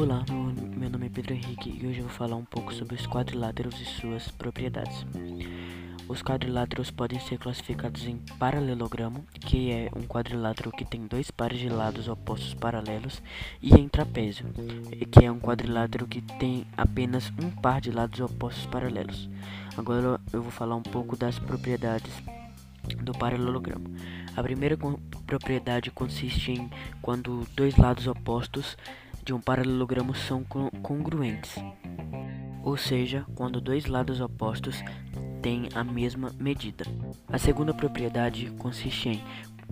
Olá, meu nome é Pedro Henrique e hoje eu vou falar um pouco sobre os quadriláteros e suas propriedades. Os quadriláteros podem ser classificados em paralelogramo, que é um quadrilátero que tem dois pares de lados opostos paralelos, e em trapézio, que é um quadrilátero que tem apenas um par de lados opostos paralelos. Agora eu vou falar um pouco das propriedades do paralelogramo. A primeira propriedade consiste em quando dois lados opostos de um paralelogramo são congruentes, ou seja, quando dois lados opostos têm a mesma medida. A segunda propriedade consiste em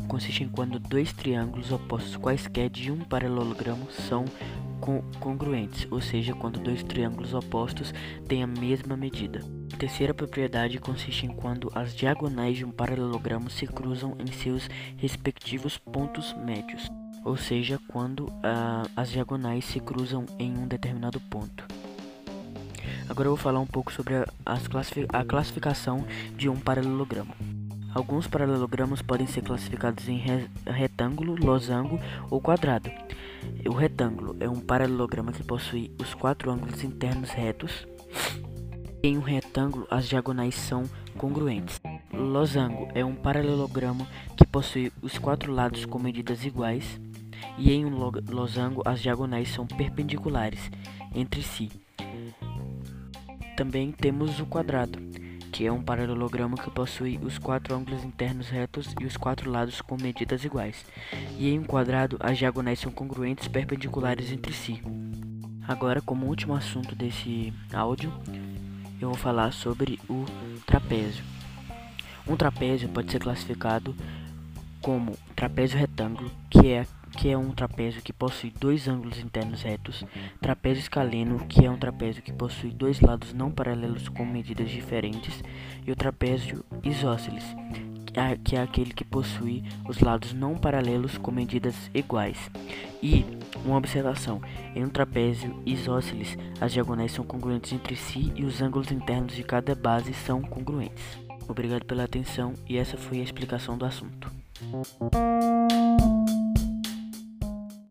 consiste em quando dois triângulos opostos quaisquer de um paralelogramo são congruentes, ou seja, quando dois triângulos opostos têm a mesma medida. A terceira propriedade consiste em quando as diagonais de um paralelogramo se cruzam em seus respectivos pontos médios ou seja, quando uh, as diagonais se cruzam em um determinado ponto. Agora eu vou falar um pouco sobre a, a classificação de um paralelogramo. Alguns paralelogramas podem ser classificados em re, retângulo, losango ou quadrado. O retângulo é um paralelogramo que possui os quatro ângulos internos retos. Em um retângulo, as diagonais são congruentes. Losango é um paralelogramo que possui os quatro lados com medidas iguais e em um losango as diagonais são perpendiculares entre si. Também temos o quadrado, que é um paralelogramo que possui os quatro ângulos internos retos e os quatro lados com medidas iguais. E em um quadrado as diagonais são congruentes perpendiculares entre si. Agora, como último assunto desse áudio, eu vou falar sobre o trapézio. Um trapézio pode ser classificado como trapézio retângulo, que é que é um trapézio que possui dois ângulos internos retos, trapézio escaleno, que é um trapézio que possui dois lados não paralelos com medidas diferentes, e o trapézio isósceles, que é aquele que possui os lados não paralelos com medidas iguais. E uma observação: em um trapézio isósceles, as diagonais são congruentes entre si e os ângulos internos de cada base são congruentes. Obrigado pela atenção e essa foi a explicação do assunto.